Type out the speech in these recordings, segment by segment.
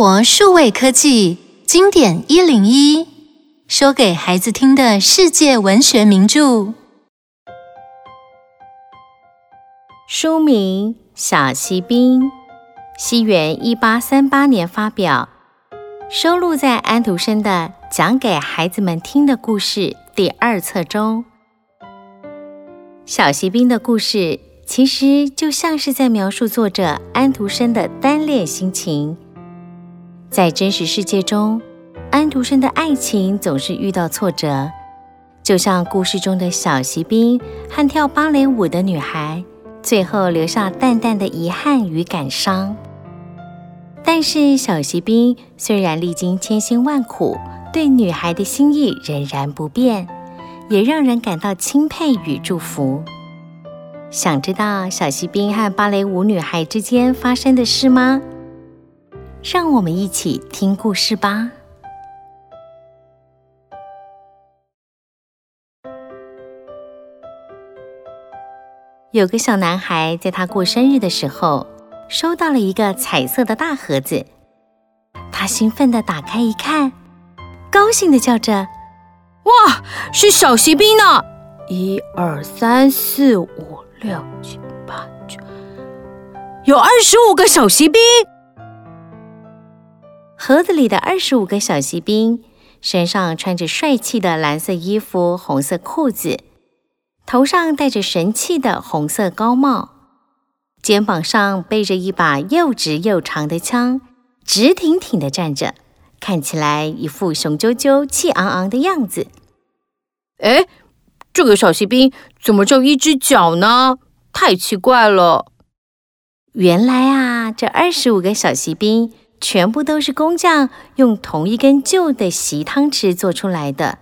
活数位科技经典一零一，说给孩子听的世界文学名著。书名《小锡兵》，西元一八三八年发表，收录在安徒生的《讲给孩子们听的故事》第二册中。小锡兵的故事。其实就像是在描述作者安徒生的单恋心情。在真实世界中，安徒生的爱情总是遇到挫折，就像故事中的小锡兵和跳芭蕾舞的女孩，最后留下淡淡的遗憾与感伤。但是小锡兵虽然历经千辛万苦，对女孩的心意仍然不变，也让人感到钦佩与祝福。想知道小锡兵和芭蕾舞女孩之间发生的事吗？让我们一起听故事吧。有个小男孩在他过生日的时候，收到了一个彩色的大盒子。他兴奋地打开一看，高兴地叫着：“哇，是小锡兵呢！一二三四五。”六七八九，有二十五个小锡兵。盒子里的二十五个小锡兵，身上穿着帅气的蓝色衣服、红色裤子，头上戴着神气的红色高帽，肩膀上背着一把又直又长的枪，直挺挺地站着，看起来一副雄赳赳、气昂昂的样子。哎。这个小锡兵怎么就一只脚呢？太奇怪了！原来啊，这二十五个小锡兵全部都是工匠用同一根旧的锡汤匙做出来的，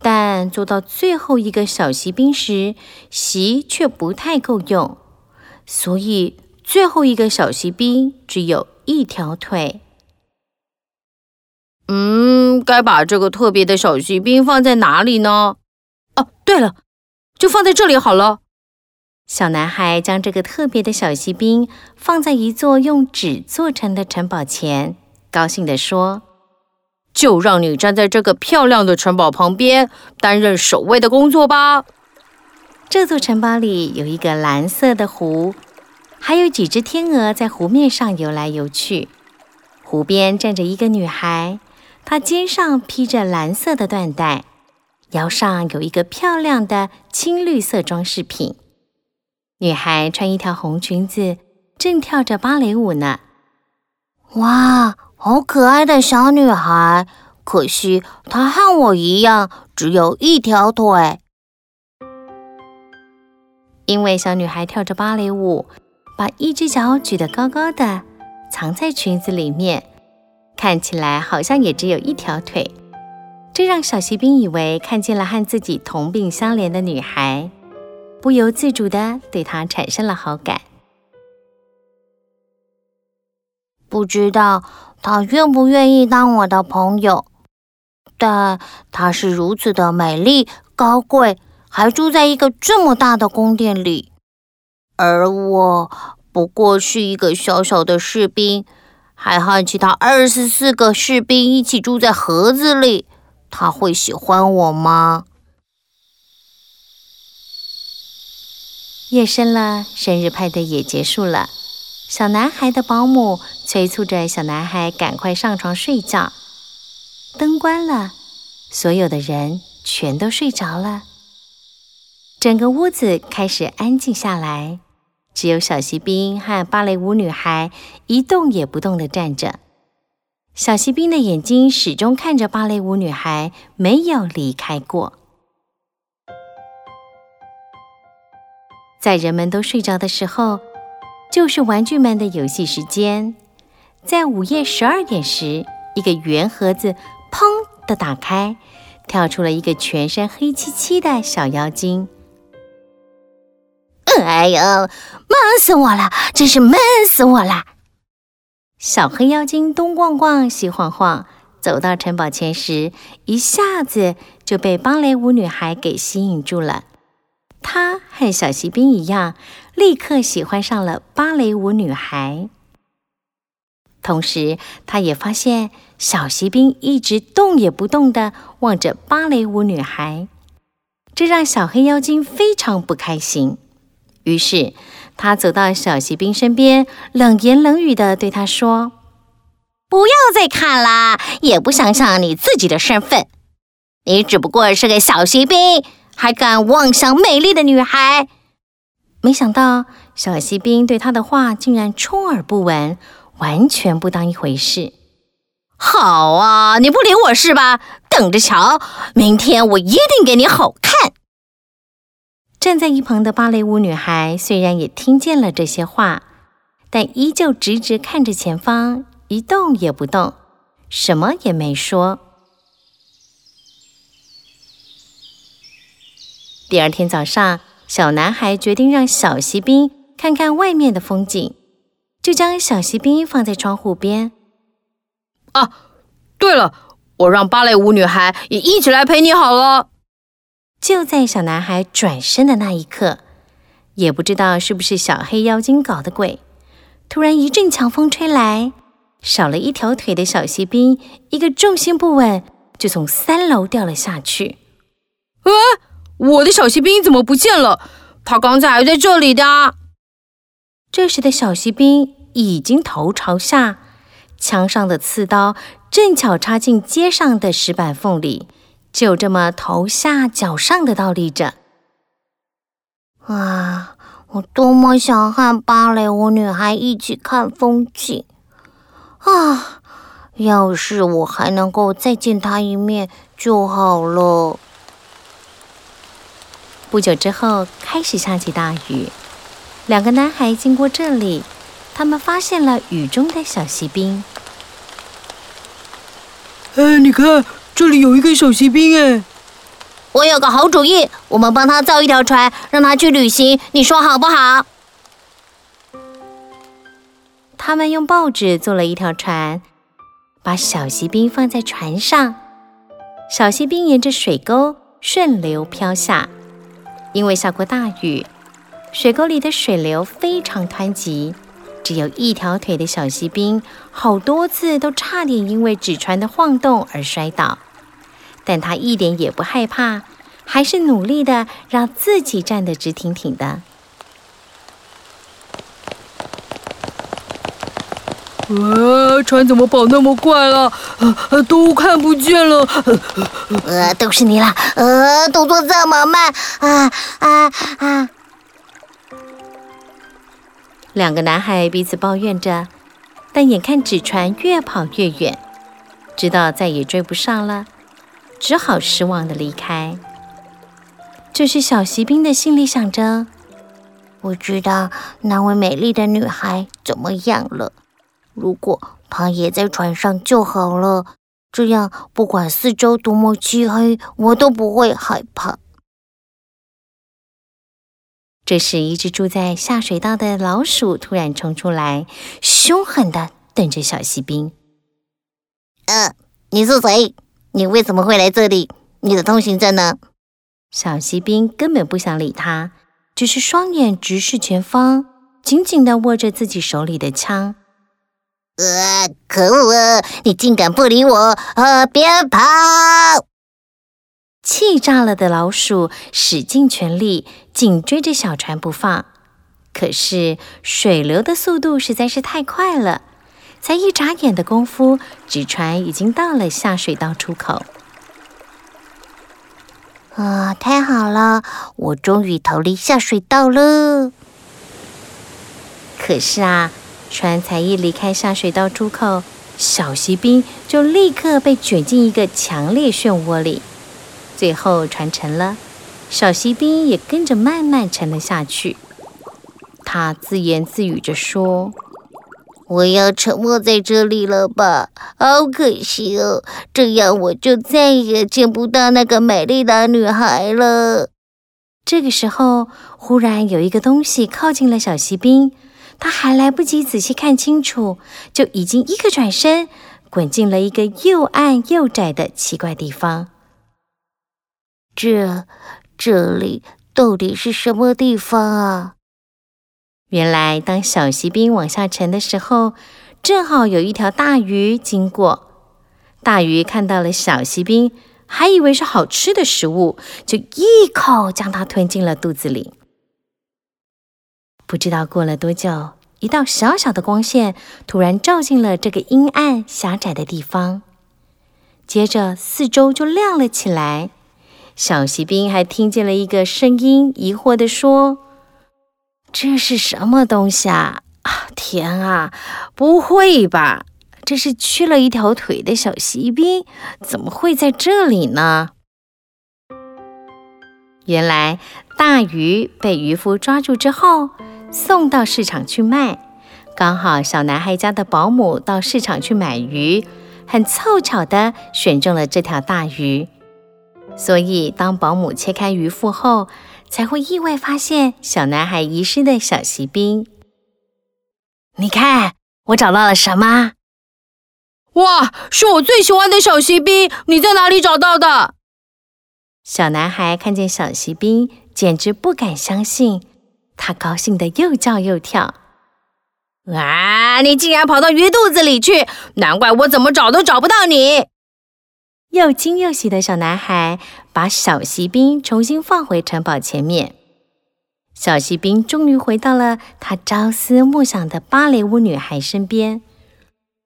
但做到最后一个小锡兵时，锡却不太够用，所以最后一个小锡兵只有一条腿。嗯，该把这个特别的小锡兵放在哪里呢？哦，对了，就放在这里好了。小男孩将这个特别的小锡兵放在一座用纸做成的城堡前，高兴地说：“就让你站在这个漂亮的城堡旁边，担任守卫的工作吧。”这座城堡里有一个蓝色的湖，还有几只天鹅在湖面上游来游去。湖边站着一个女孩，她肩上披着蓝色的缎带。腰上有一个漂亮的青绿色装饰品，女孩穿一条红裙子，正跳着芭蕾舞呢。哇，好可爱的小女孩！可惜她和我一样，只有一条腿。因为小女孩跳着芭蕾舞，把一只脚举得高高的，藏在裙子里面，看起来好像也只有一条腿。这让小锡兵以为看见了和自己同病相怜的女孩，不由自主的对她产生了好感。不知道她愿不愿意当我的朋友，但她是如此的美丽、高贵，还住在一个这么大的宫殿里，而我不过是一个小小的士兵，还和其他二十四个士兵一起住在盒子里。他会喜欢我吗？夜深了，生日派对也结束了。小男孩的保姆催促着小男孩赶快上床睡觉。灯关了，所有的人全都睡着了。整个屋子开始安静下来，只有小锡兵和芭蕾舞女孩一动也不动地站着。小锡兵的眼睛始终看着芭蕾舞女孩，没有离开过。在人们都睡着的时候，就是玩具们的游戏时间。在午夜十二点时，一个圆盒子“砰”的打开，跳出了一个全身黑漆漆的小妖精。哎呦，闷死我了！真是闷死我了！小黑妖精东逛逛，西晃晃，走到城堡前时，一下子就被芭蕾舞女孩给吸引住了。他和小锡兵一样，立刻喜欢上了芭蕾舞女孩。同时，他也发现小锡兵一直动也不动的望着芭蕾舞女孩，这让小黑妖精非常不开心。于是，他走到小锡兵身边，冷言冷语的对他说：“不要再看了，也不想想你自己的身份，你只不过是个小锡兵，还敢妄想美丽的女孩。”没想到，小锡兵对他的话竟然充耳不闻。完全不当一回事。好啊，你不理我是吧？等着瞧，明天我一定给你好看。站在一旁的芭蕾舞女孩虽然也听见了这些话，但依旧直直看着前方，一动也不动，什么也没说。第二天早上，小男孩决定让小锡兵看看外面的风景。就将小锡兵放在窗户边。啊，对了，我让芭蕾舞女孩也一起来陪你好了。就在小男孩转身的那一刻，也不知道是不是小黑妖精搞的鬼，突然一阵强风吹来，少了一条腿的小锡兵一个重心不稳，就从三楼掉了下去。哎，我的小锡兵怎么不见了？他刚才还在这里的。这时的小锡兵已经头朝下，枪上的刺刀正巧插进街上的石板缝里，就这么头下脚上的倒立着。啊，我多么想和芭蕾舞女孩一起看风景啊！要是我还能够再见她一面就好了。不久之后，开始下起大雨。两个男孩经过这里，他们发现了雨中的小锡兵。哎，你看，这里有一个小锡兵哎！我有个好主意，我们帮他造一条船，让他去旅行，你说好不好？他们用报纸做了一条船，把小锡兵放在船上。小锡兵沿着水沟顺流飘下，因为下过大雨。水沟里的水流非常湍急，只有一条腿的小锡兵好多次都差点因为纸船的晃动而摔倒，但他一点也不害怕，还是努力的让自己站得直挺挺的。呃，船怎么跑那么快了？呃，都看不见了。呃，都是你啦，呃，动作这么慢，啊啊啊！两个男孩彼此抱怨着，但眼看纸船越跑越远，知道再也追不上了，只好失望的离开。这时，小锡兵的心里想着：“我知道那位美丽的女孩怎么样了？如果她也在船上就好了，这样不管四周多么漆黑，我都不会害怕。”这时，一只住在下水道的老鼠突然冲出来，凶狠的瞪着小锡兵。“呃，你是谁？你为什么会来这里？你的通行证呢？”小锡兵根本不想理他，只是双眼直视前方，紧紧的握着自己手里的枪。“呃，可恶啊！你竟敢不理我！呃，别跑！”气炸了的老鼠使尽全力，紧追着小船不放。可是水流的速度实在是太快了，才一眨眼的功夫，纸船已经到了下水道出口。啊，太好了，我终于逃离下水道了。可是啊，船才一离开下水道出口，小锡兵就立刻被卷进一个强烈漩涡里。最后船沉了，小锡兵也跟着慢慢沉了下去。他自言自语着说：“我要沉没在这里了吧？好可惜哦，这样我就再也见不到那个美丽的女孩了。”这个时候，忽然有一个东西靠近了小锡兵，他还来不及仔细看清楚，就已经一个转身，滚进了一个又暗又窄的奇怪地方。这这里到底是什么地方啊？原来，当小锡兵往下沉的时候，正好有一条大鱼经过。大鱼看到了小锡兵，还以为是好吃的食物，就一口将它吞进了肚子里。不知道过了多久，一道小小的光线突然照进了这个阴暗狭窄的地方，接着四周就亮了起来。小锡兵还听见了一个声音，疑惑地说：“这是什么东西啊？啊，天啊，不会吧？”这是缺了一条腿的小锡兵，怎么会在这里呢？原来大鱼被渔夫抓住之后，送到市场去卖。刚好小男孩家的保姆到市场去买鱼，很凑巧的选中了这条大鱼。所以当保姆切开鱼腹后，才会意外发现小男孩遗失的小锡兵。你看，我找到了什么？哇，是我最喜欢的小锡兵！你在哪里找到的？小男孩看见小锡兵，简直不敢相信，他高兴得又叫又跳。啊！你竟然跑到鱼肚子里去，难怪我怎么找都找不到你。又惊又喜的小男孩把小锡兵重新放回城堡前面。小锡兵终于回到了他朝思暮想的芭蕾舞女孩身边。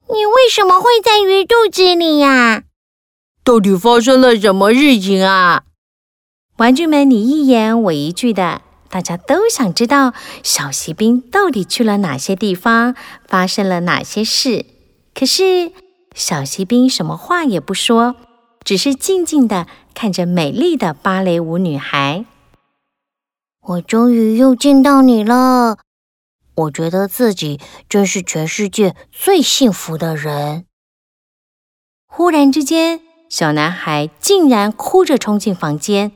你为什么会在鱼肚子里呀？到底发生了什么事情啊？玩具们你一言我一句的，大家都想知道小锡兵到底去了哪些地方，发生了哪些事。可是小锡兵什么话也不说，只是静静的看着美丽的芭蕾舞女孩。我终于又见到你了。我觉得自己真是全世界最幸福的人。忽然之间，小男孩竟然哭着冲进房间，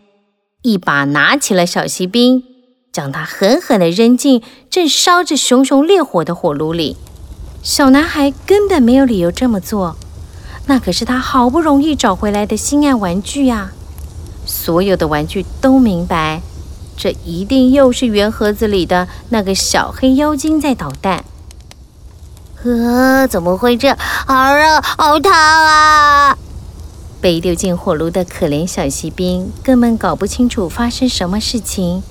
一把拿起了小锡兵，将它狠狠地扔进正烧着熊熊烈火的火炉里。小男孩根本没有理由这么做，那可是他好不容易找回来的心爱玩具呀！所有的玩具都明白。这一定又是圆盒子里的那个小黑妖精在捣蛋。呃，怎么会这样？好热，好烫啊！被丢进火炉的可怜小锡兵根本搞不清楚发生什么事情，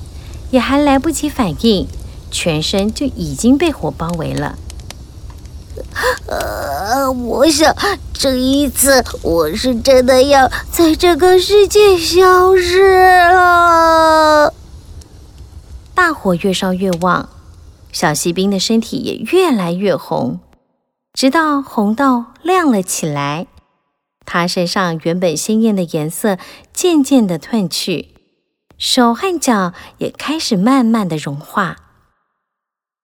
也还来不及反应，全身就已经被火包围了。呃，我想这一次我是真的要在这个世界消失了。大火越烧越旺，小锡兵的身体也越来越红，直到红到亮了起来。他身上原本鲜艳的颜色渐渐的褪去，手和脚也开始慢慢的融化。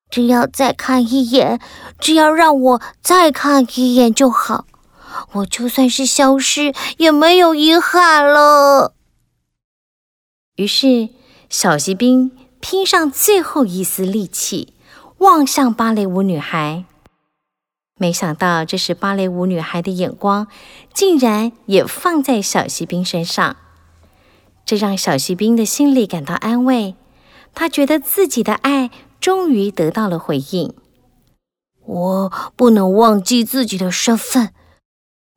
只要再看一眼，只要让我再看一眼就好，我就算是消失也没有遗憾了。于是，小锡兵。拼上最后一丝力气，望向芭蕾舞女孩。没想到，这时芭蕾舞女孩的眼光竟然也放在小锡兵身上，这让小锡兵的心里感到安慰。他觉得自己的爱终于得到了回应。我不能忘记自己的身份，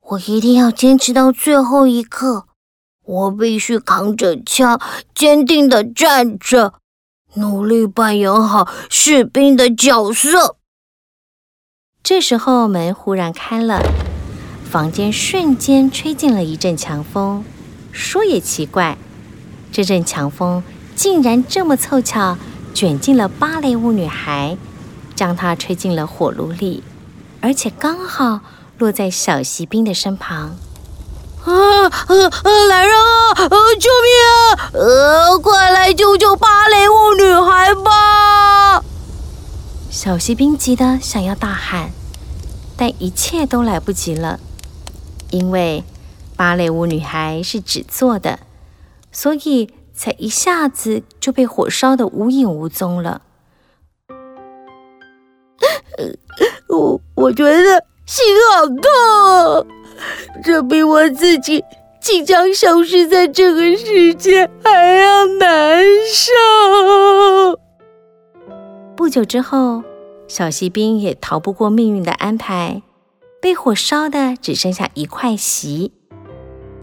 我一定要坚持到最后一刻。我必须扛着枪，坚定地站着。努力扮演好士兵的角色。这时候门忽然开了，房间瞬间吹进了一阵强风。说也奇怪，这阵强风竟然这么凑巧卷进了芭蕾舞女孩，将她吹进了火炉里，而且刚好落在小锡兵的身旁。啊啊啊！来人啊！啊！救命啊！呃，快来救救芭蕾舞女孩吧！小锡兵急得想要大喊，但一切都来不及了，因为芭蕾舞女孩是纸做的，所以才一下子就被火烧得无影无踪了。我我觉得心好痛。这比我自己即将消失在这个世界还要难受。不久之后，小锡兵也逃不过命运的安排，被火烧的只剩下一块锡。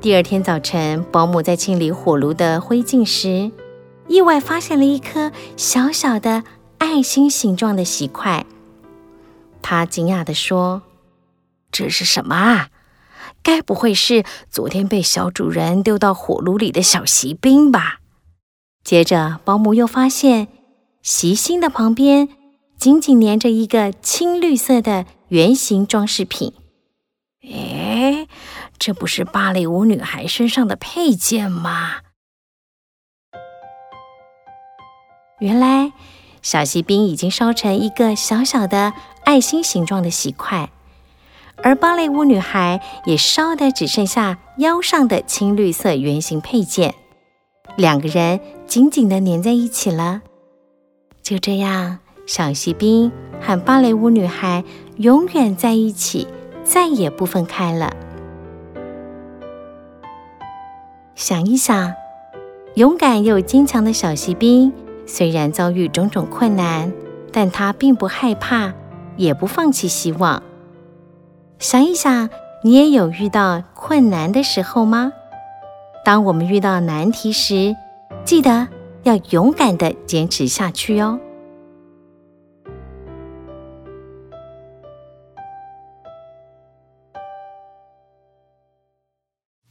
第二天早晨，保姆在清理火炉的灰烬时，意外发现了一颗小小的爱心形状的锡块。他惊讶地说：“这是什么啊？该不会是昨天被小主人丢到火炉里的小锡兵吧？”接着，保姆又发现锡心的旁边。紧紧粘着一个青绿色的圆形装饰品。哎，这不是芭蕾舞女孩身上的配件吗？原来小锡兵已经烧成一个小小的爱心形状的锡块，而芭蕾舞女孩也烧得只剩下腰上的青绿色圆形配件，两个人紧紧的粘在一起了。就这样。小锡兵和芭蕾舞女孩永远在一起，再也不分开了。想一想，勇敢又坚强的小锡兵，虽然遭遇种种困难，但他并不害怕，也不放弃希望。想一想，你也有遇到困难的时候吗？当我们遇到难题时，记得要勇敢地坚持下去哟。